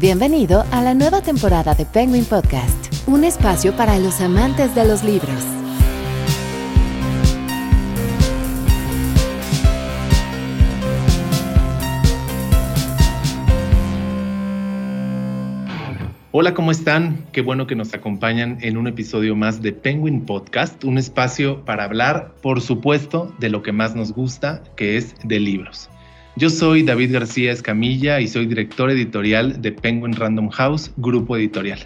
Bienvenido a la nueva temporada de Penguin Podcast, un espacio para los amantes de los libros. Hola, ¿cómo están? Qué bueno que nos acompañan en un episodio más de Penguin Podcast, un espacio para hablar, por supuesto, de lo que más nos gusta, que es de libros. Yo soy David García Escamilla y soy director editorial de Penguin Random House, grupo editorial.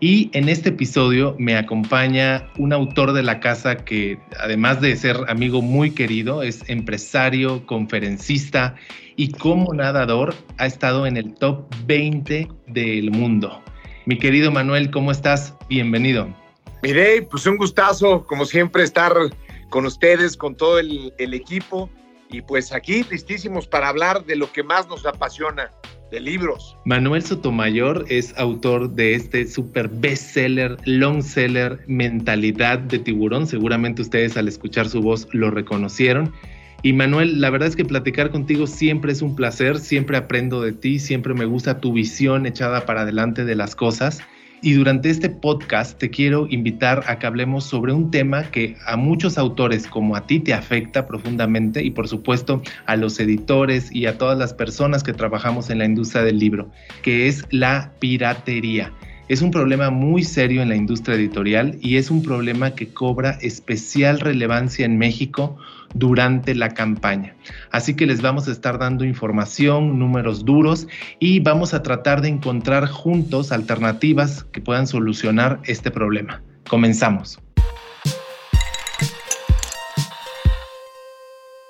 Y en este episodio me acompaña un autor de la casa que, además de ser amigo muy querido, es empresario, conferencista y como nadador ha estado en el top 20 del mundo. Mi querido Manuel, ¿cómo estás? Bienvenido. Mire, pues un gustazo, como siempre, estar con ustedes, con todo el, el equipo y pues aquí listísimos para hablar de lo que más nos apasiona, de libros. Manuel Sotomayor es autor de este super bestseller, long seller, Mentalidad de Tiburón. Seguramente ustedes al escuchar su voz lo reconocieron. Y Manuel, la verdad es que platicar contigo siempre es un placer, siempre aprendo de ti, siempre me gusta tu visión echada para adelante de las cosas. Y durante este podcast te quiero invitar a que hablemos sobre un tema que a muchos autores como a ti te afecta profundamente y por supuesto a los editores y a todas las personas que trabajamos en la industria del libro, que es la piratería. Es un problema muy serio en la industria editorial y es un problema que cobra especial relevancia en México durante la campaña. Así que les vamos a estar dando información, números duros y vamos a tratar de encontrar juntos alternativas que puedan solucionar este problema. Comenzamos.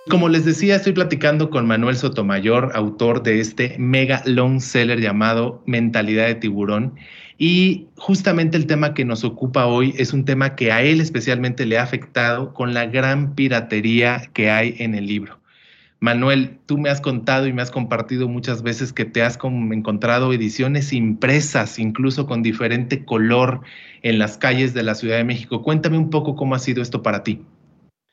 Como les decía, estoy platicando con Manuel Sotomayor, autor de este mega long seller llamado Mentalidad de Tiburón. Y justamente el tema que nos ocupa hoy es un tema que a él especialmente le ha afectado con la gran piratería que hay en el libro. Manuel, tú me has contado y me has compartido muchas veces que te has encontrado ediciones impresas, incluso con diferente color en las calles de la Ciudad de México. Cuéntame un poco cómo ha sido esto para ti.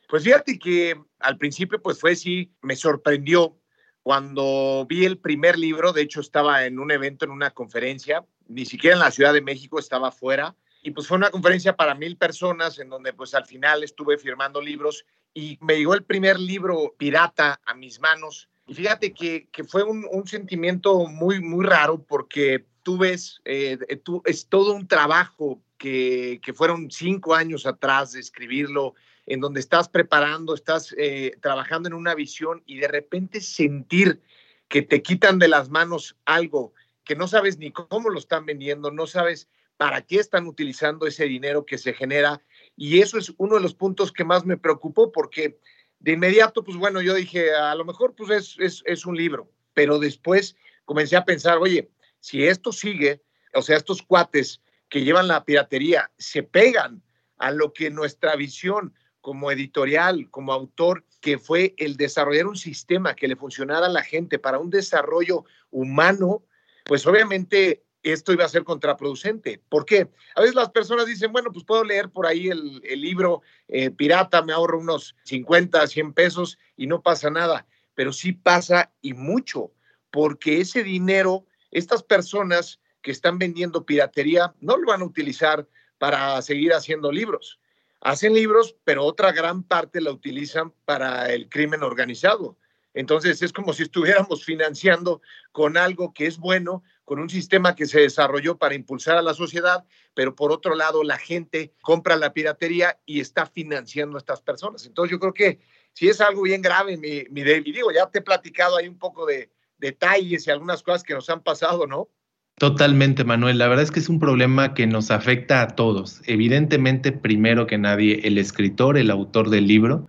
Pues fíjate que al principio pues fue sí, me sorprendió cuando vi el primer libro, de hecho estaba en un evento, en una conferencia, ni siquiera en la Ciudad de México, estaba fuera, y pues fue una conferencia para mil personas en donde pues al final estuve firmando libros y me llegó el primer libro pirata a mis manos. Y fíjate que, que fue un, un, sentimiento muy, muy raro porque tú ves, eh, tú, es todo un trabajo que, que fueron cinco años atrás de escribirlo, en donde estás preparando, estás eh, trabajando en una visión y de repente sentir que te quitan de las manos algo que no sabes ni cómo lo están vendiendo, no sabes para qué están utilizando ese dinero que se genera. Y eso es uno de los puntos que más me preocupó porque de inmediato, pues bueno, yo dije, a lo mejor pues es, es, es un libro, pero después comencé a pensar, oye, si esto sigue, o sea, estos cuates que llevan la piratería se pegan a lo que nuestra visión como editorial, como autor, que fue el desarrollar un sistema que le funcionara a la gente para un desarrollo humano, pues obviamente esto iba a ser contraproducente. ¿Por qué? A veces las personas dicen, bueno, pues puedo leer por ahí el, libro eh, pirata, me ahorro unos 50, 100 pesos y no pasa nada. Pero sí pasa y mucho, porque ese dinero, estas personas que están vendiendo piratería, no lo van a utilizar para seguir haciendo libros hacen libros, pero otra gran parte la utilizan para el crimen organizado. Entonces es como si estuviéramos financiando con algo que es bueno, con un sistema que se desarrolló para impulsar a la sociedad, pero por otro lado la gente compra la piratería y está financiando a estas personas. Entonces yo creo que si es algo bien grave, mi, mi David, digo, ya te he platicado ahí un poco de detalles y algunas cosas que nos han pasado, ¿no? Totalmente, Manuel. La verdad es que es un problema que nos afecta a todos. Evidentemente, primero que nadie, el escritor, el autor del libro,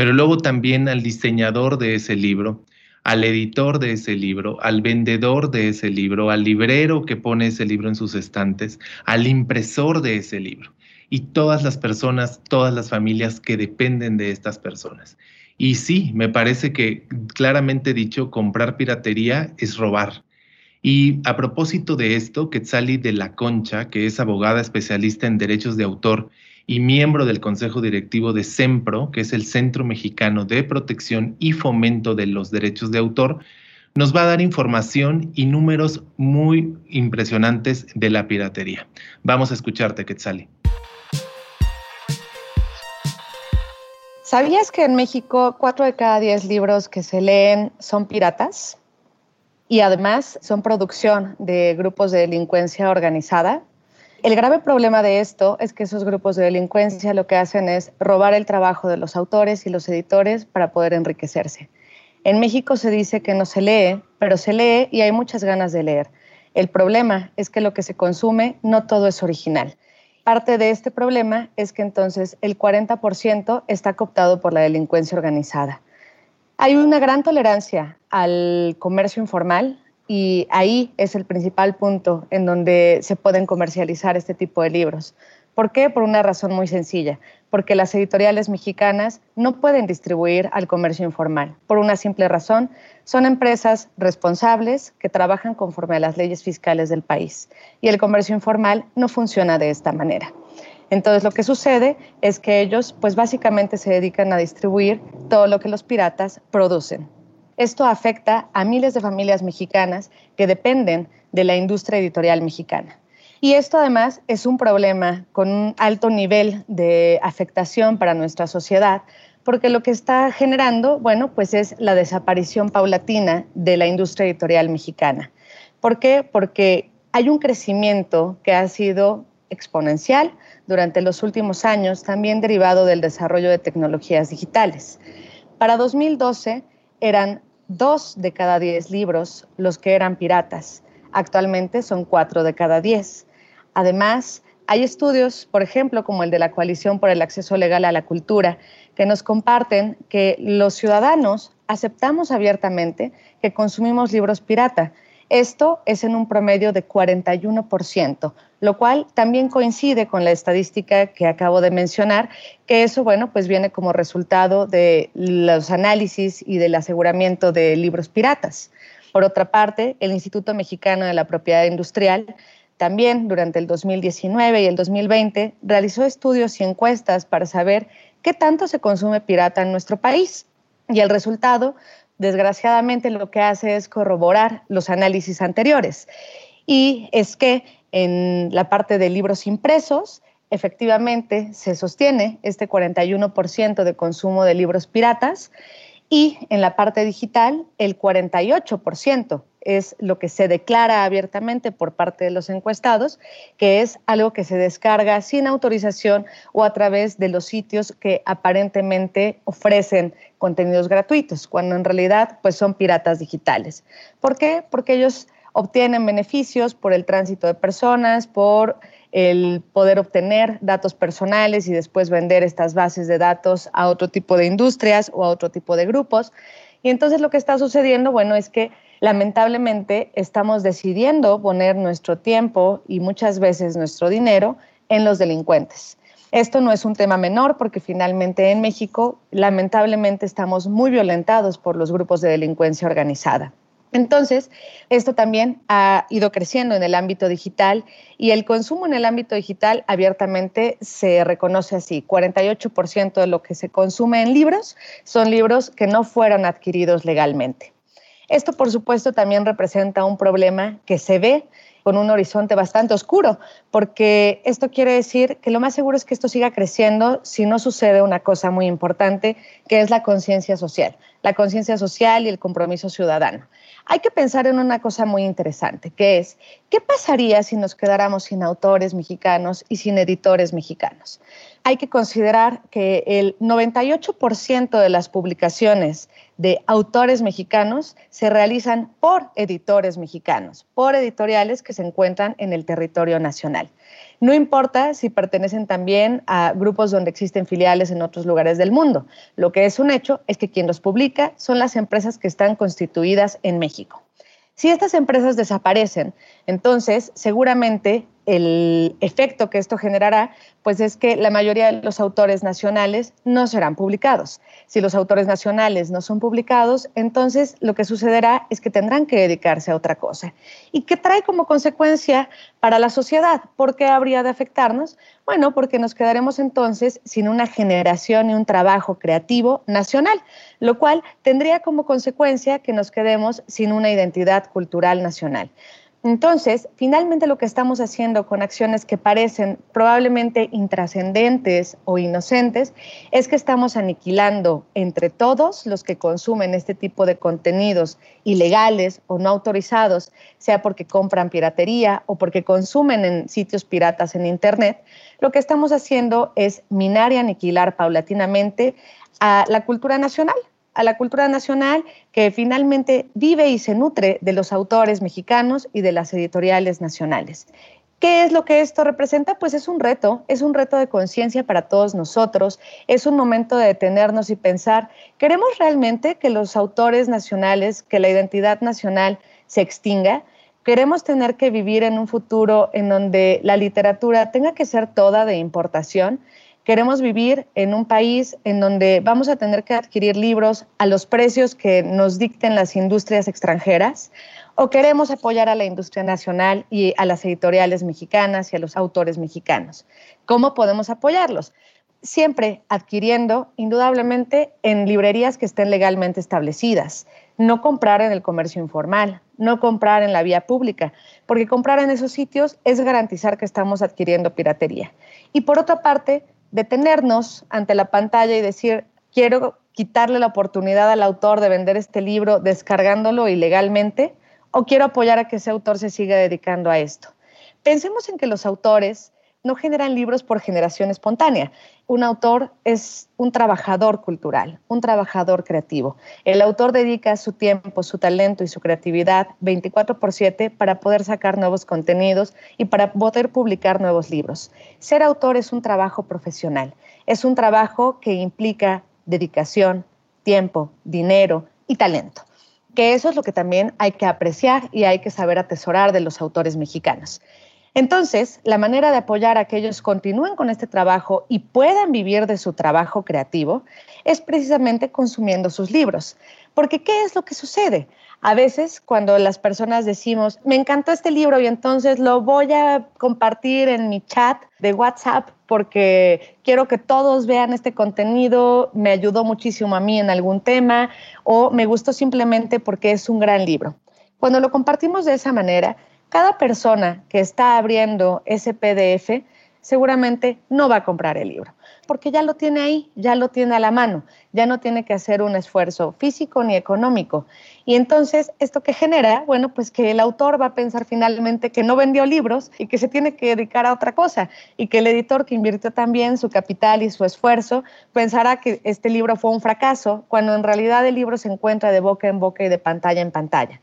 pero luego también al diseñador de ese libro, al editor de ese libro, al vendedor de ese libro, al librero que pone ese libro en sus estantes, al impresor de ese libro y todas las personas, todas las familias que dependen de estas personas. Y sí, me parece que claramente dicho, comprar piratería es robar. Y a propósito de esto, Quetzali de la Concha, que es abogada especialista en derechos de autor y miembro del Consejo Directivo de CEMPRO, que es el Centro Mexicano de Protección y Fomento de los Derechos de Autor, nos va a dar información y números muy impresionantes de la piratería. Vamos a escucharte, Quetzali. ¿Sabías que en México cuatro de cada diez libros que se leen son piratas? Y además son producción de grupos de delincuencia organizada. El grave problema de esto es que esos grupos de delincuencia lo que hacen es robar el trabajo de los autores y los editores para poder enriquecerse. En México se dice que no se lee, pero se lee y hay muchas ganas de leer. El problema es que lo que se consume no todo es original. Parte de este problema es que entonces el 40% está cooptado por la delincuencia organizada. Hay una gran tolerancia al comercio informal y ahí es el principal punto en donde se pueden comercializar este tipo de libros. ¿Por qué? Por una razón muy sencilla, porque las editoriales mexicanas no pueden distribuir al comercio informal. Por una simple razón, son empresas responsables que trabajan conforme a las leyes fiscales del país y el comercio informal no funciona de esta manera. Entonces lo que sucede es que ellos pues básicamente se dedican a distribuir todo lo que los piratas producen. Esto afecta a miles de familias mexicanas que dependen de la industria editorial mexicana. Y esto además es un problema con un alto nivel de afectación para nuestra sociedad, porque lo que está generando, bueno, pues es la desaparición paulatina de la industria editorial mexicana. ¿Por qué? Porque hay un crecimiento que ha sido exponencial durante los últimos años, también derivado del desarrollo de tecnologías digitales. Para 2012 eran dos de cada diez libros los que eran piratas. Actualmente son cuatro de cada diez. Además, hay estudios, por ejemplo, como el de la Coalición por el Acceso Legal a la Cultura, que nos comparten que los ciudadanos aceptamos abiertamente que consumimos libros pirata. Esto es en un promedio de 41%, lo cual también coincide con la estadística que acabo de mencionar, que eso, bueno, pues viene como resultado de los análisis y del aseguramiento de libros piratas. Por otra parte, el Instituto Mexicano de la Propiedad Industrial también durante el 2019 y el 2020 realizó estudios y encuestas para saber qué tanto se consume pirata en nuestro país. Y el resultado, desgraciadamente, lo que hace es corroborar los análisis anteriores. Y es que en la parte de libros impresos, efectivamente se sostiene este 41% de consumo de libros piratas y en la parte digital el 48% es lo que se declara abiertamente por parte de los encuestados, que es algo que se descarga sin autorización o a través de los sitios que aparentemente ofrecen contenidos gratuitos, cuando en realidad pues son piratas digitales. ¿Por qué? Porque ellos obtienen beneficios por el tránsito de personas, por el poder obtener datos personales y después vender estas bases de datos a otro tipo de industrias o a otro tipo de grupos. Y entonces lo que está sucediendo, bueno, es que lamentablemente estamos decidiendo poner nuestro tiempo y muchas veces nuestro dinero en los delincuentes. Esto no es un tema menor porque finalmente en México lamentablemente estamos muy violentados por los grupos de delincuencia organizada. Entonces, esto también ha ido creciendo en el ámbito digital y el consumo en el ámbito digital abiertamente se reconoce así. 48% de lo que se consume en libros son libros que no fueron adquiridos legalmente. Esto, por supuesto, también representa un problema que se ve con un horizonte bastante oscuro, porque esto quiere decir que lo más seguro es que esto siga creciendo si no sucede una cosa muy importante, que es la conciencia social, la conciencia social y el compromiso ciudadano. Hay que pensar en una cosa muy interesante, que es, ¿qué pasaría si nos quedáramos sin autores mexicanos y sin editores mexicanos? Hay que considerar que el 98% de las publicaciones de autores mexicanos se realizan por editores mexicanos, por editoriales que se encuentran en el territorio nacional. No importa si pertenecen también a grupos donde existen filiales en otros lugares del mundo. Lo que es un hecho es que quien los publica son las empresas que están constituidas en México. Si estas empresas desaparecen, entonces seguramente el efecto que esto generará, pues es que la mayoría de los autores nacionales no serán publicados. Si los autores nacionales no son publicados, entonces lo que sucederá es que tendrán que dedicarse a otra cosa. ¿Y qué trae como consecuencia para la sociedad? ¿Por qué habría de afectarnos? Bueno, porque nos quedaremos entonces sin una generación y un trabajo creativo nacional, lo cual tendría como consecuencia que nos quedemos sin una identidad cultural nacional. Entonces, finalmente lo que estamos haciendo con acciones que parecen probablemente intrascendentes o inocentes es que estamos aniquilando entre todos los que consumen este tipo de contenidos ilegales o no autorizados, sea porque compran piratería o porque consumen en sitios piratas en Internet, lo que estamos haciendo es minar y aniquilar paulatinamente a la cultura nacional, a la cultura nacional que finalmente vive y se nutre de los autores mexicanos y de las editoriales nacionales. ¿Qué es lo que esto representa? Pues es un reto, es un reto de conciencia para todos nosotros, es un momento de detenernos y pensar, ¿queremos realmente que los autores nacionales, que la identidad nacional se extinga? ¿Queremos tener que vivir en un futuro en donde la literatura tenga que ser toda de importación? Queremos vivir en un país en donde vamos a tener que adquirir libros a los precios que nos dicten las industrias extranjeras o queremos apoyar a la industria nacional y a las editoriales mexicanas y a los autores mexicanos. ¿Cómo podemos apoyarlos? Siempre adquiriendo, indudablemente, en librerías que estén legalmente establecidas. No comprar en el comercio informal, no comprar en la vía pública, porque comprar en esos sitios es garantizar que estamos adquiriendo piratería. Y por otra parte, detenernos ante la pantalla y decir, quiero quitarle la oportunidad al autor de vender este libro descargándolo ilegalmente o quiero apoyar a que ese autor se siga dedicando a esto. Pensemos en que los autores no generan libros por generación espontánea. Un autor es un trabajador cultural, un trabajador creativo. El autor dedica su tiempo, su talento y su creatividad 24 por 7 para poder sacar nuevos contenidos y para poder publicar nuevos libros. Ser autor es un trabajo profesional, es un trabajo que implica dedicación, tiempo, dinero y talento que eso es lo que también hay que apreciar y hay que saber atesorar de los autores mexicanos. Entonces, la manera de apoyar a que ellos continúen con este trabajo y puedan vivir de su trabajo creativo es precisamente consumiendo sus libros. Porque ¿qué es lo que sucede? A veces cuando las personas decimos, me encantó este libro y entonces lo voy a compartir en mi chat de WhatsApp porque quiero que todos vean este contenido, me ayudó muchísimo a mí en algún tema o me gustó simplemente porque es un gran libro. Cuando lo compartimos de esa manera, cada persona que está abriendo ese PDF seguramente no va a comprar el libro, porque ya lo tiene ahí, ya lo tiene a la mano, ya no tiene que hacer un esfuerzo físico ni económico. Y entonces, ¿esto que genera? Bueno, pues que el autor va a pensar finalmente que no vendió libros y que se tiene que dedicar a otra cosa, y que el editor que invirtió también su capital y su esfuerzo pensará que este libro fue un fracaso, cuando en realidad el libro se encuentra de boca en boca y de pantalla en pantalla.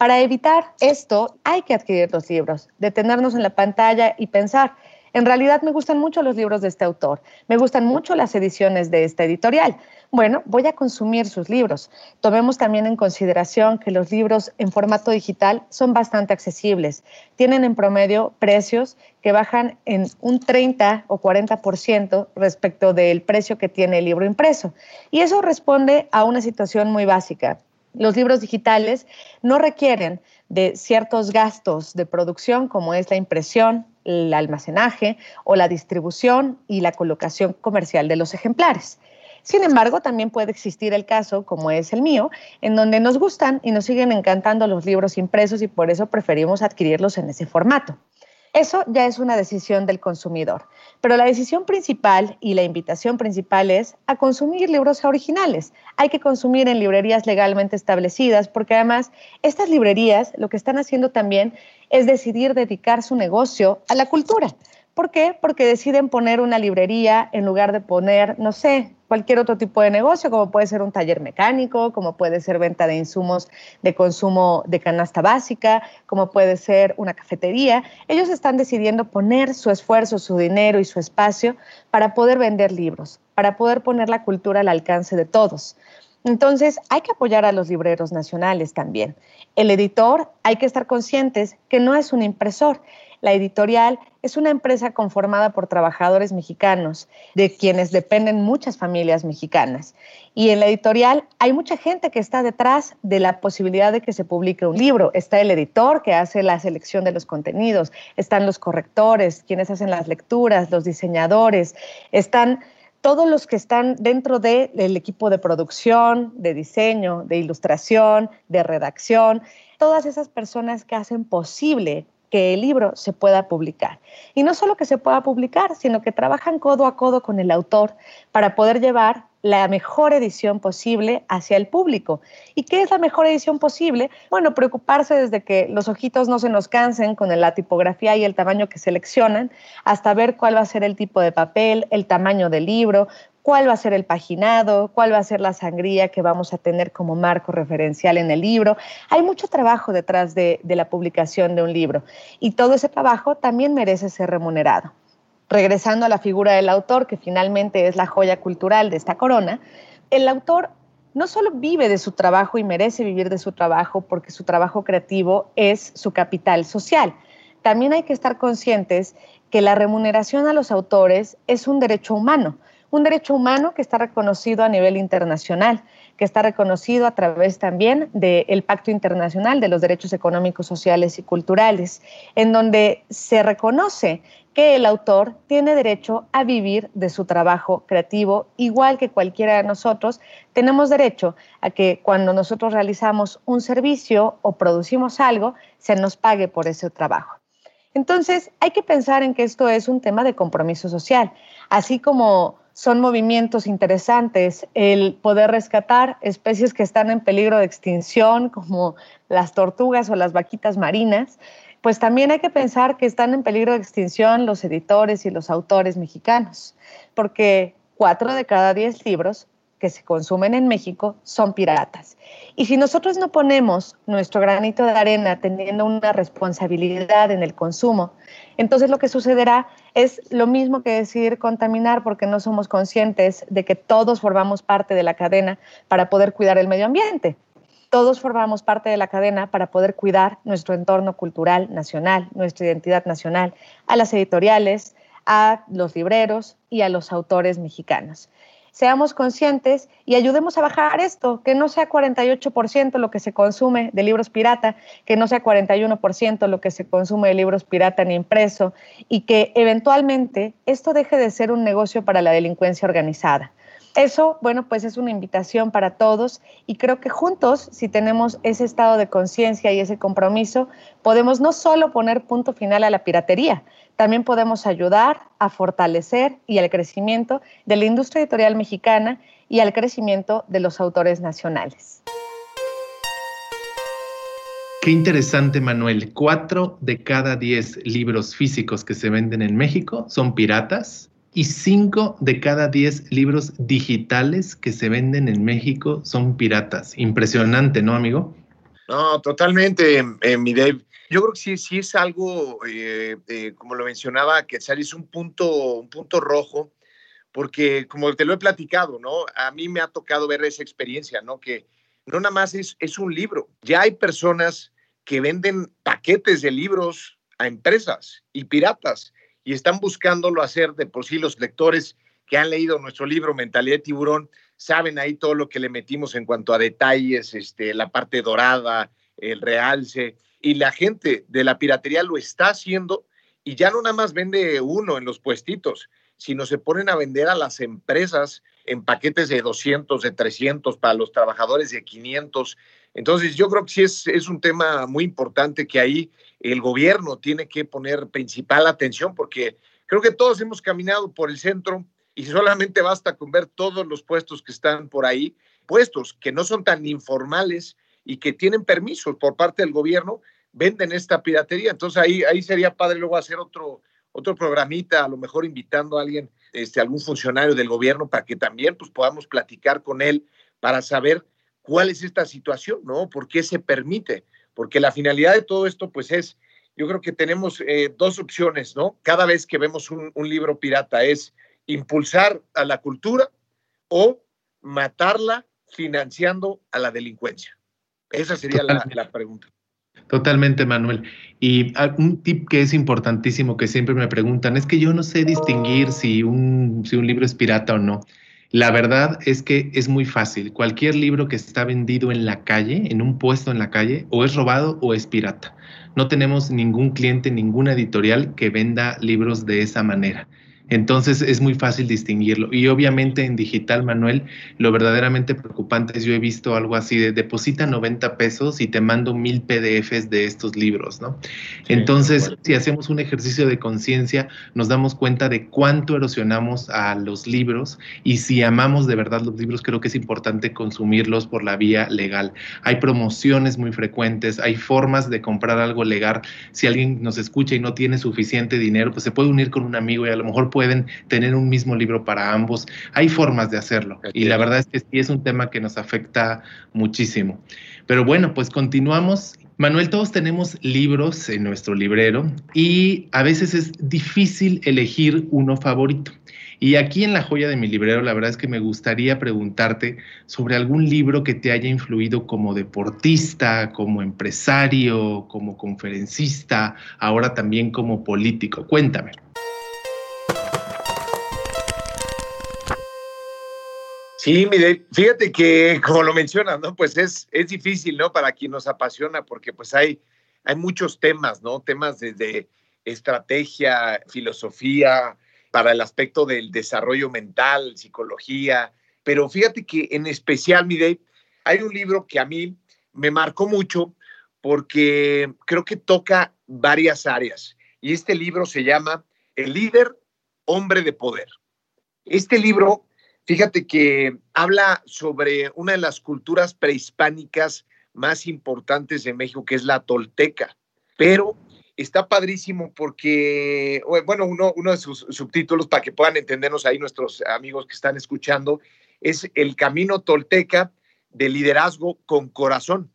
Para evitar esto, hay que adquirir los libros, detenernos en la pantalla y pensar, en realidad me gustan mucho los libros de este autor, me gustan mucho las ediciones de esta editorial. Bueno, voy a consumir sus libros. Tomemos también en consideración que los libros en formato digital son bastante accesibles. Tienen en promedio precios que bajan en un 30 o 40% respecto del precio que tiene el libro impreso. Y eso responde a una situación muy básica. Los libros digitales no requieren de ciertos gastos de producción como es la impresión, el almacenaje o la distribución y la colocación comercial de los ejemplares. Sin embargo, también puede existir el caso, como es el mío, en donde nos gustan y nos siguen encantando los libros impresos y por eso preferimos adquirirlos en ese formato. Eso ya es una decisión del consumidor. Pero la decisión principal y la invitación principal es a consumir libros originales. Hay que consumir en librerías legalmente establecidas porque además estas librerías lo que están haciendo también es decidir dedicar su negocio a la cultura. ¿Por qué? Porque deciden poner una librería en lugar de poner, no sé, cualquier otro tipo de negocio, como puede ser un taller mecánico, como puede ser venta de insumos de consumo de canasta básica, como puede ser una cafetería. Ellos están decidiendo poner su esfuerzo, su dinero y su espacio para poder vender libros, para poder poner la cultura al alcance de todos. Entonces, hay que apoyar a los libreros nacionales también. El editor, hay que estar conscientes que no es un impresor. La editorial es una empresa conformada por trabajadores mexicanos, de quienes dependen muchas familias mexicanas. Y en la editorial hay mucha gente que está detrás de la posibilidad de que se publique un libro. Está el editor que hace la selección de los contenidos, están los correctores, quienes hacen las lecturas, los diseñadores, están todos los que están dentro del equipo de producción, de diseño, de ilustración, de redacción, todas esas personas que hacen posible que el libro se pueda publicar. Y no solo que se pueda publicar, sino que trabajan codo a codo con el autor para poder llevar la mejor edición posible hacia el público. ¿Y qué es la mejor edición posible? Bueno, preocuparse desde que los ojitos no se nos cansen con la tipografía y el tamaño que seleccionan, hasta ver cuál va a ser el tipo de papel, el tamaño del libro, cuál va a ser el paginado, cuál va a ser la sangría que vamos a tener como marco referencial en el libro. Hay mucho trabajo detrás de, la publicación de un libro y todo ese trabajo también merece ser remunerado. Regresando a la figura del autor, que finalmente es la joya cultural de esta corona, el autor no solo vive de su trabajo y merece vivir de su trabajo porque su trabajo creativo es su capital social. También hay que estar conscientes que la remuneración a los autores es un derecho humano un derecho humano que está reconocido a nivel internacional, que está reconocido a través también del Pacto Internacional de los Derechos Económicos, Sociales y Culturales, en donde se reconoce que el autor tiene derecho a vivir de su trabajo creativo, igual que cualquiera de nosotros, tenemos derecho a que cuando nosotros realizamos un servicio o producimos algo, se nos pague por ese trabajo. Entonces, hay que pensar en que esto es un tema de compromiso social, así como son movimientos interesantes. El poder rescatar especies que están en peligro de extinción, como las tortugas o las vaquitas marinas, pues también hay que pensar que están en peligro de extinción los editores y los autores mexicanos, porque cuatro de cada diez libros que se consumen en México son piratas. Y si nosotros no ponemos nuestro granito de arena teniendo una responsabilidad en el consumo, entonces lo que sucederá es lo mismo que decidir contaminar porque no somos conscientes de que todos formamos parte de la cadena para poder cuidar el medio ambiente. Todos formamos parte de la cadena para poder cuidar nuestro entorno cultural nacional, nuestra identidad nacional, a las editoriales, a los libreros y a los autores mexicanos seamos conscientes y ayudemos a bajar esto, que no sea 48% lo que se consume de libros pirata, que no sea 41% lo que se consume de libros pirata ni impreso, y que eventualmente esto deje de ser un negocio para la delincuencia organizada. Eso, bueno, pues es una invitación para todos y creo que juntos, si tenemos ese estado de conciencia y ese compromiso, podemos no solo poner punto final a la piratería, también podemos ayudar a fortalecer y al crecimiento de la industria editorial mexicana y al crecimiento de los autores nacionales. Qué interesante, Manuel. Cuatro de cada diez libros físicos que se venden en México son piratas y 5 de cada 10 libros digitales que se venden en México son piratas. Impresionante, ¿no, amigo? No, totalmente, eh, mi Dave. Yo creo que sí, sí es algo, eh, eh, como lo mencionaba, que es un punto, un punto rojo, porque como te lo he platicado, ¿no? A mí me ha tocado ver esa experiencia, ¿no? Que no nada más es, es un libro. Ya hay personas que venden paquetes de libros a empresas y piratas y están buscándolo hacer de por sí los lectores que han leído nuestro libro Mentalidad de Tiburón, saben ahí todo lo que le metimos en cuanto a detalles, este, la parte dorada, el realce, y la gente de la piratería lo está haciendo y ya no nada más vende uno en los puestitos, sino se ponen a vender a las empresas en paquetes de 200, de 300, para los trabajadores de 500. Entonces, yo creo que sí es, es un tema muy importante que ahí el gobierno tiene que poner principal atención porque creo que todos hemos caminado por el centro y solamente basta con ver todos los puestos que están por ahí, puestos que no son tan informales y que tienen permisos por parte del gobierno, venden esta piratería. Entonces ahí, ahí sería padre luego hacer otro, otro programita, a lo mejor invitando a alguien este, algún funcionario del gobierno para que también pues, podamos platicar con él para saber cuál es esta situación, ¿no? ¿Por qué se permite? Porque la finalidad de todo esto, pues es, yo creo que tenemos eh, dos opciones, ¿no? Cada vez que vemos un, libro pirata es impulsar a la cultura o matarla financiando a la delincuencia. Esa sería la, la, pregunta. Totalmente, Manuel. Y un tip que es importantísimo que siempre me preguntan es que yo no sé distinguir si un, si un libro es pirata o no. La verdad es que es muy fácil. Cualquier libro que está vendido en la calle, en un puesto en la calle, o es robado o es pirata. No tenemos ningún cliente, ninguna editorial que venda libros de esa manera. Entonces es muy fácil distinguirlo. Y obviamente en digital, Manuel, lo verdaderamente preocupante es yo he visto algo así de deposita 90 pesos y te mando mil PDFs de estos libros, ¿no? Entonces, si hacemos un ejercicio de conciencia, nos damos cuenta de cuánto erosionamos a los libros y si amamos de verdad los libros, creo que es importante consumirlos por la vía legal. Hay promociones muy frecuentes, hay formas de comprar algo legal. Si alguien nos escucha y no tiene suficiente dinero, pues se puede unir con un amigo y a lo mejor puede pueden tener un mismo libro para ambos. Hay formas de hacerlo y la verdad es que sí es un tema que nos afecta muchísimo. Pero bueno, pues continuamos. Manuel, todos tenemos libros en nuestro librero y a veces es difícil elegir uno favorito. Y aquí en la joya de mi librero, la verdad es que me gustaría preguntarte sobre algún libro que te haya influido como deportista, como empresario, como conferencista, ahora también como político. Cuéntame. Sí, mire, fíjate que como lo mencionas, ¿no? Pues es, es difícil, ¿no? Para quien nos apasiona, porque pues hay, hay muchos temas, ¿no? Temas desde estrategia, filosofía, para el aspecto del desarrollo mental, psicología, pero fíjate que en especial, mire, hay un libro que a mí me marcó mucho porque creo que toca varias áreas y este libro se llama El líder, hombre de poder. Este libro Fíjate que habla sobre una de las culturas prehispánicas más importantes de México, que es la tolteca. Pero está padrísimo porque, bueno, uno, uno de sus subtítulos para que puedan entendernos ahí nuestros amigos que están escuchando, es El camino tolteca de liderazgo con corazón,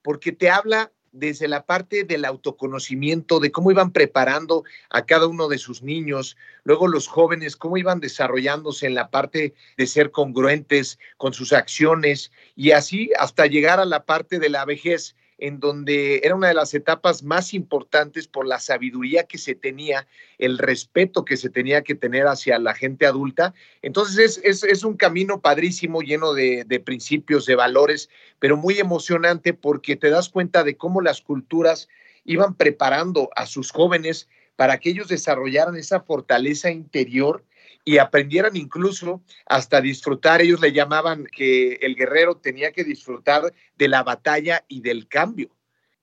porque te habla desde la parte del autoconocimiento, de cómo iban preparando a cada uno de sus niños, luego los jóvenes, cómo iban desarrollándose en la parte de ser congruentes con sus acciones y así hasta llegar a la parte de la vejez en donde era una de las etapas más importantes por la sabiduría que se tenía, el respeto que se tenía que tener hacia la gente adulta. Entonces es, un camino padrísimo, lleno de, de principios, de valores, pero muy emocionante porque te das cuenta de cómo las culturas iban preparando a sus jóvenes para que ellos desarrollaran esa fortaleza interior y aprendieran incluso hasta disfrutar, ellos le llamaban que el guerrero tenía que disfrutar de la batalla y del cambio.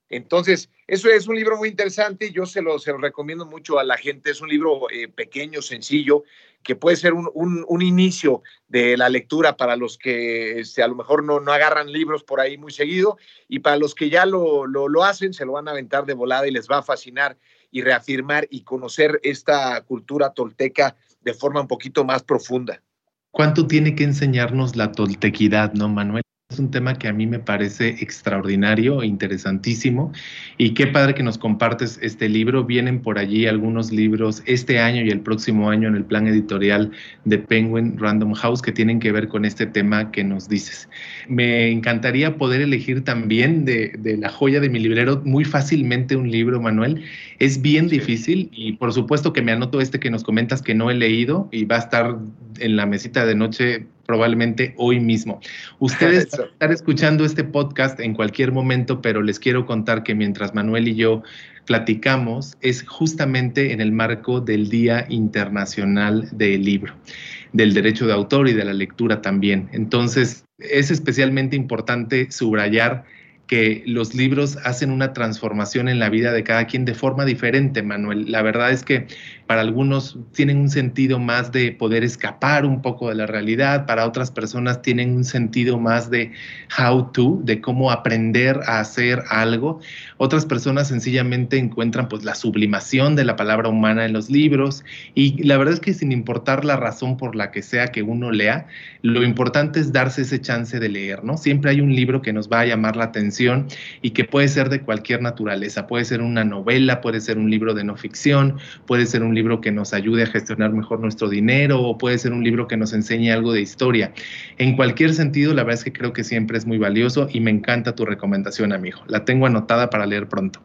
Entonces, eso es un libro muy interesante yo se lo, se lo recomiendo mucho a la gente. Es un libro eh, pequeño, sencillo, que puede ser un, un, inicio de la lectura para los que este, a lo mejor no, no agarran libros por ahí muy seguido y para los que ya lo, lo, lo hacen, se lo van a aventar de volada y les va a fascinar y reafirmar y conocer esta cultura tolteca de forma un poquito más profunda. ¿Cuánto tiene que enseñarnos la toltequidad, no, Manuel? Es un tema que a mí me parece extraordinario e interesantísimo. Y qué padre que nos compartes este libro. Vienen por allí algunos libros este año y el próximo año en el plan editorial de Penguin Random House que tienen que ver con este tema que nos dices. Me encantaría poder elegir también de, de la joya de mi librero muy fácilmente un libro, Manuel. Es bien difícil y por supuesto que me anoto este que nos comentas que no he leído y va a estar en la mesita de noche probablemente hoy mismo. Ustedes están escuchando este podcast en cualquier momento, pero les quiero contar que mientras Manuel y yo platicamos es justamente en el marco del Día Internacional del Libro, del Derecho de Autor y de la lectura también. Entonces, es especialmente importante subrayar que los libros hacen una transformación en la vida de cada quien de forma diferente, Manuel. La verdad es que para algunos tienen un sentido más de poder escapar un poco de la realidad, para otras personas tienen un sentido más de how to, de cómo aprender a hacer algo. Otras personas sencillamente encuentran pues la sublimación de la palabra humana en los libros y la verdad es que sin importar la razón por la que sea que uno lea, lo importante es darse ese chance de leer, ¿no? Siempre hay un libro que nos va a llamar la atención y que puede ser de cualquier naturaleza, puede ser una novela, puede ser un libro de no ficción, puede ser un libro que nos ayude a gestionar mejor nuestro dinero o puede ser un libro que nos enseñe algo de historia. En cualquier sentido, la verdad es que creo que siempre es muy valioso y me encanta tu recomendación, amigo. La tengo anotada para leer pronto.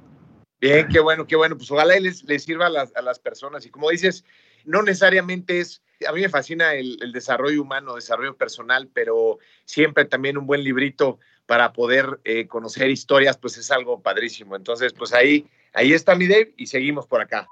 Bien, qué bueno, qué bueno. Pues ojalá les, les sirva a las, a las, personas. Y como dices, no necesariamente es, a mí me fascina el, el desarrollo humano, desarrollo personal, pero siempre también un buen librito para poder eh, conocer historias, pues es algo padrísimo. Entonces, pues ahí, ahí está mi Dave y seguimos por acá.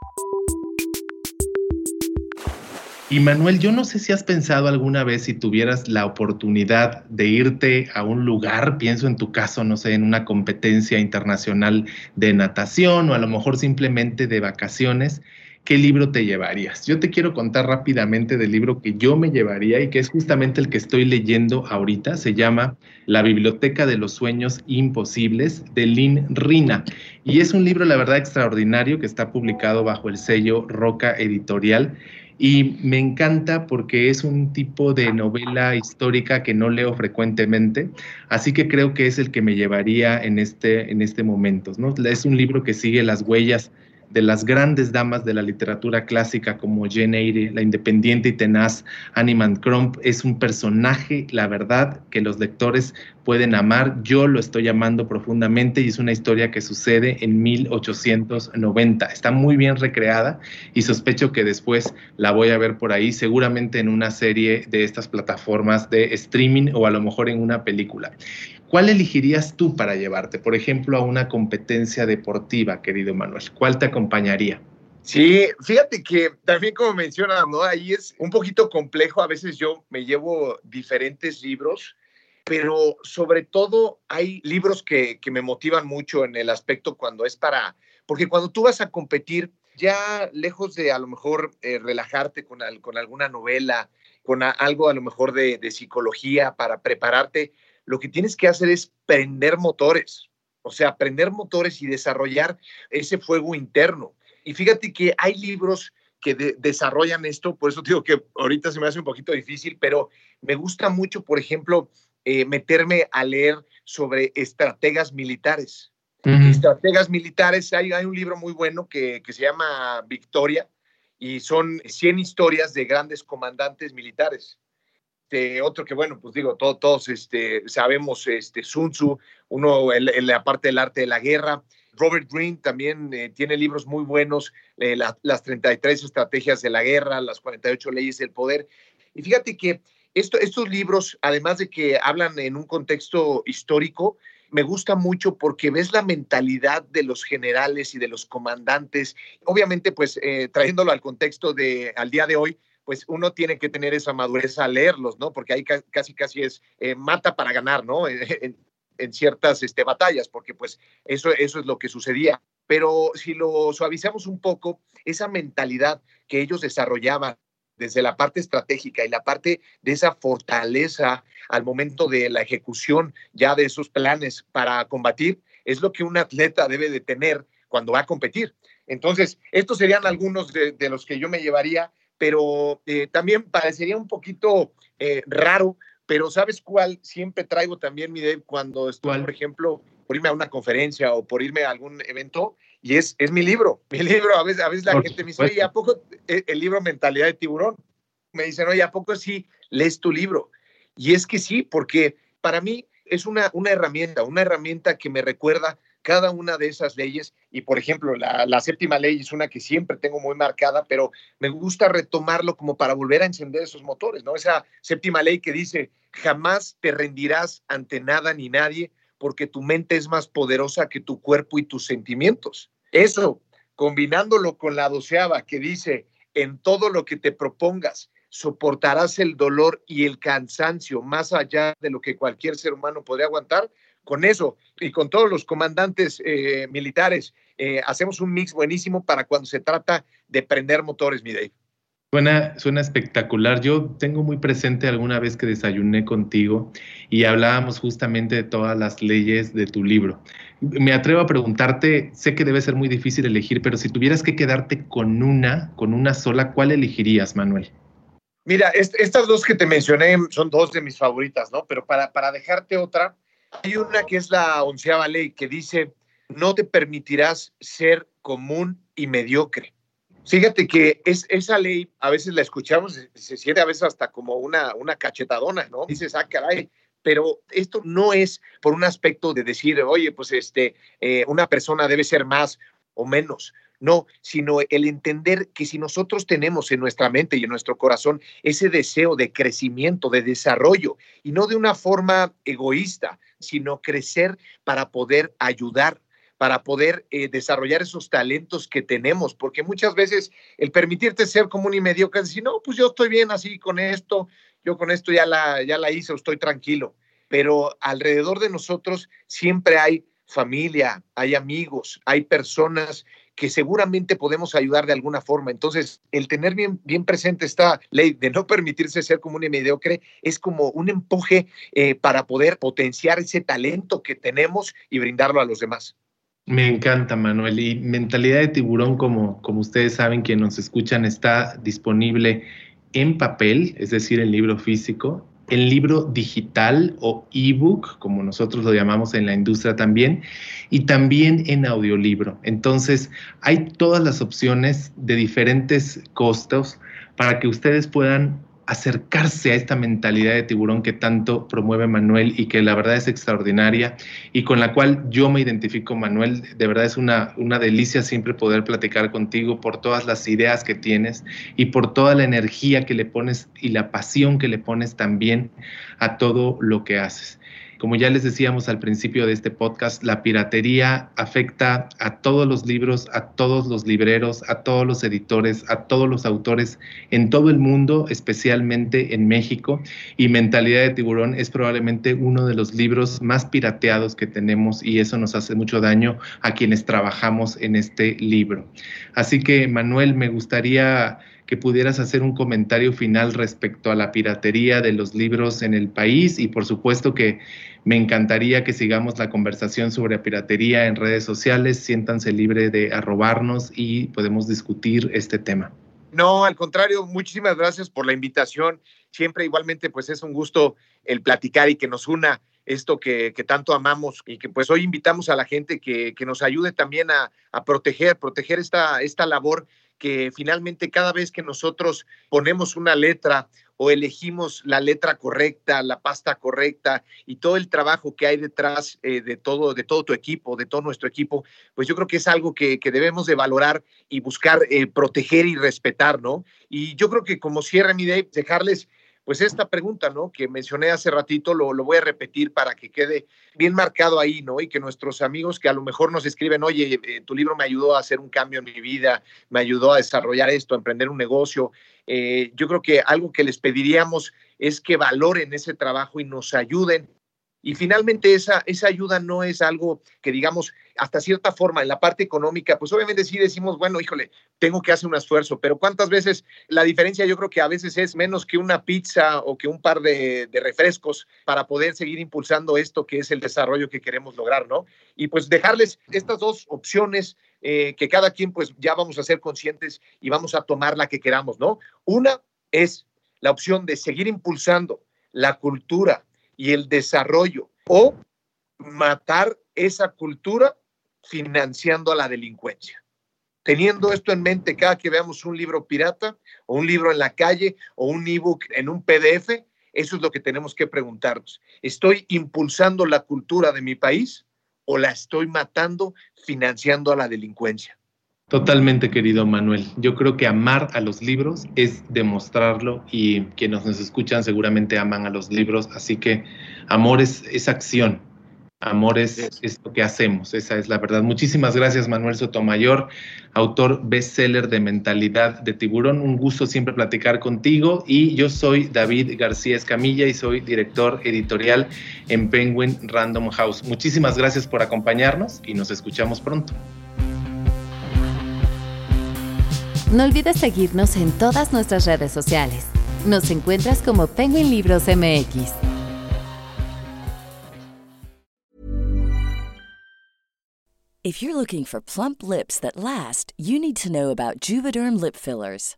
Y Manuel, yo no sé si has pensado alguna vez si tuvieras la oportunidad de irte a un lugar, pienso en tu caso, no sé, en una competencia internacional de natación o a lo mejor simplemente de vacaciones, ¿qué libro te llevarías? Yo te quiero contar rápidamente del libro que yo me llevaría y que es justamente el que estoy leyendo ahorita. Se llama La Biblioteca de los Sueños Imposibles de Lynn Rina. Y es un libro, la verdad, extraordinario que está publicado bajo el sello Roca Editorial y me encanta porque es un tipo de novela histórica que no leo frecuentemente, así que creo que es el que me llevaría en este, en este momento. ¿no? Es un libro que sigue las huellas de las grandes damas de la literatura clásica como Jane Eyre, la independiente y tenaz Annie Crump, es un personaje, la verdad, que los lectores pueden amar. Yo lo estoy amando profundamente y es una historia que sucede en 1890. Está muy bien recreada y sospecho que después la voy a ver por ahí, seguramente en una serie de estas plataformas de streaming o a lo mejor en una película. ¿Cuál elegirías tú para llevarte, por ejemplo, a una competencia deportiva, querido Manuel? ¿Cuál te acompañaría? Sí, fíjate que también como mencionas, ¿no? Ahí es un poquito complejo. A veces yo me llevo diferentes libros, pero sobre todo hay libros que, que me motivan mucho en el aspecto cuando es para, porque cuando tú vas a competir, ya lejos de a lo mejor eh, relajarte con, con alguna novela, con algo a lo mejor de, de psicología para prepararte, lo que tienes que hacer es prender motores, o sea, prender motores y desarrollar ese fuego interno. Y fíjate que hay libros que desarrollan esto, por eso digo que ahorita se me hace un poquito difícil, pero me gusta mucho, por ejemplo, eh, meterme a leer sobre estrategas militares. Estrategas militares, hay, hay, un libro muy bueno que, que se llama Victoria y son 100 historias de grandes comandantes militares. Este, otro que, bueno, pues digo, todos este, sabemos, este, Sun Tzu, uno en, la parte del arte de la guerra. Robert Greene también eh, tiene libros muy buenos, eh, las 33 estrategias de la guerra, las 48 leyes del poder. Y fíjate que esto, estos libros, además de que hablan en un contexto histórico, me gusta mucho porque ves la mentalidad de los generales y de los comandantes. Obviamente, pues eh, trayéndolo al contexto de al día de hoy, pues uno tiene que tener esa madurez a leerlos, ¿no? Porque ahí casi, casi es eh, mata para ganar, ¿no? En, ciertas este, batallas, porque pues eso, eso es lo que sucedía. Pero si lo suavizamos un poco, esa mentalidad que ellos desarrollaban desde la parte estratégica y la parte de esa fortaleza al momento de la ejecución ya de esos planes para combatir, es lo que un atleta debe de tener cuando va a competir. Entonces, estos serían algunos de, de los que yo me llevaría pero eh, también parecería un poquito eh, raro, pero ¿sabes cuál? Siempre traigo también mi Dave cuando estoy, por ejemplo, por irme a una conferencia o por irme a algún evento, y es, es mi libro. Mi libro, a veces, a veces la gente me dice, oye, ¿a poco e, el libro Mentalidad de Tiburón? Me dicen, oye, ¿a poco sí lees tu libro? Y es que sí, porque para mí es una, una herramienta, una herramienta que me recuerda cada una de esas leyes, y por ejemplo, la, séptima ley es una que siempre tengo muy marcada, pero me gusta retomarlo como para volver a encender esos motores, ¿no? Esa séptima ley que dice, jamás te rendirás ante nada ni nadie, porque tu mente es más poderosa que tu cuerpo y tus sentimientos. Eso, combinándolo con la doceava que dice, en todo lo que te propongas, soportarás el dolor y el cansancio más allá de lo que cualquier ser humano podría aguantar, con eso y con todos los comandantes eh, militares, eh, hacemos un mix buenísimo para cuando se trata de prender motores, mi Dave. Suena, suena espectacular. Yo tengo muy presente alguna vez que desayuné contigo y hablábamos justamente de todas las leyes de tu libro. Me atrevo a preguntarte, sé que debe ser muy difícil elegir, pero si tuvieras que quedarte con una, con una sola, ¿cuál elegirías, Manuel? Mira, estas dos que te mencioné son dos de mis favoritas, ¿no? Pero para, para dejarte otra, hay una que es la onceava ley que dice, no te permitirás ser común y mediocre. Fíjate que es, esa ley, a veces la escuchamos, se, siente a veces hasta como una, una cachetadona, ¿no? Dices, ah, caray, pero esto no es por un aspecto de decir, oye, pues este, eh, una persona debe ser más o menos. No, sino el entender que si nosotros tenemos en nuestra mente y en nuestro corazón ese deseo de crecimiento, de desarrollo, y no de una forma egoísta, sino crecer para poder ayudar para poder eh, desarrollar esos talentos que tenemos, porque muchas veces el permitirte ser común y mediocre, decir, no, pues yo estoy bien así con esto, yo con esto ya la, ya la hice, estoy tranquilo, pero alrededor de nosotros siempre hay familia, hay amigos, hay personas que seguramente podemos ayudar de alguna forma. Entonces, el tener bien, bien presente esta ley de no permitirse ser común y mediocre es como un empuje eh, para poder potenciar ese talento que tenemos y brindarlo a los demás. Me encanta, Manuel. Y Mentalidad de Tiburón, como, como ustedes saben, quienes nos escuchan, está disponible en papel, es decir, en libro físico, en libro digital o ebook, como nosotros lo llamamos en la industria también, y también en audiolibro. Entonces, hay todas las opciones de diferentes costos para que ustedes puedan acercarse a esta mentalidad de tiburón que tanto promueve Manuel y que la verdad es extraordinaria y con la cual yo me identifico, Manuel. De verdad es una, una delicia siempre poder platicar contigo por todas las ideas que tienes y por toda la energía que le pones y la pasión que le pones también a todo lo que haces. Como ya les decíamos al principio de este podcast, la piratería afecta a todos los libros, a todos los libreros, a todos los editores, a todos los autores en todo el mundo, especialmente en México. Y Mentalidad de Tiburón es probablemente uno de los libros más pirateados que tenemos y eso nos hace mucho daño a quienes trabajamos en este libro. Así que, Manuel, me gustaría que pudieras hacer un comentario final respecto a la piratería de los libros en el país y por supuesto que me encantaría que sigamos la conversación sobre piratería en redes sociales. Siéntanse libre de arrobarnos y podemos discutir este tema. No, al contrario, muchísimas gracias por la invitación. Siempre igualmente pues es un gusto el platicar y que nos una esto que, tanto amamos y que pues hoy invitamos a la gente que, nos ayude también a, a, proteger, proteger esta, esta labor que finalmente cada vez que nosotros ponemos una letra o elegimos la letra correcta, la pasta correcta y todo el trabajo que hay detrás eh, de, todo, de todo tu equipo, de todo nuestro equipo, pues yo creo que es algo que, debemos de valorar y buscar eh, proteger y respetar, ¿no? Y yo creo que como cierre mi day, dejarles pues esta pregunta, ¿no? Que mencioné hace ratito, lo, lo, voy a repetir para que quede bien marcado ahí, ¿no? Y que nuestros amigos que a lo mejor nos escriben, oye, eh, tu libro me ayudó a hacer un cambio en mi vida, me ayudó a desarrollar esto, a emprender un negocio. Eh, yo creo que algo que les pediríamos es que valoren ese trabajo y nos ayuden y finalmente esa, esa ayuda no es algo que digamos hasta cierta forma en la parte económica, pues obviamente sí decimos, bueno, híjole, tengo que hacer un esfuerzo, pero ¿cuántas veces la diferencia yo creo que a veces es menos que una pizza o que un par de, refrescos para poder seguir impulsando esto que es el desarrollo que queremos lograr, ¿no? Y pues dejarles estas dos opciones eh, que cada quien pues ya vamos a ser conscientes y vamos a tomar la que queramos, ¿no? Una es la opción de seguir impulsando la cultura, y el desarrollo o matar esa cultura financiando a la delincuencia. Teniendo esto en mente, cada que veamos un libro pirata o un libro en la calle o un ebook en un PDF, eso es lo que tenemos que preguntarnos. ¿Estoy impulsando la cultura de mi país o la estoy matando financiando a la delincuencia? Totalmente, querido Manuel. Yo creo que amar a los libros es demostrarlo y quienes nos escuchan seguramente aman a los libros, así que amor es, acción Amor es, lo que hacemos, esa es la verdad. Muchísimas gracias, Manuel Sotomayor, autor bestseller de Mentalidad de Tiburón. Un gusto siempre platicar contigo. Y yo soy David García Escamilla y soy director editorial en Penguin Random House. Muchísimas gracias por acompañarnos y nos escuchamos pronto. No olvides seguirnos en todas nuestras redes sociales. Nos encuentras como Penguin Libros MX. If you're looking for plump lips that last, you need to know about Juvederm lip fillers.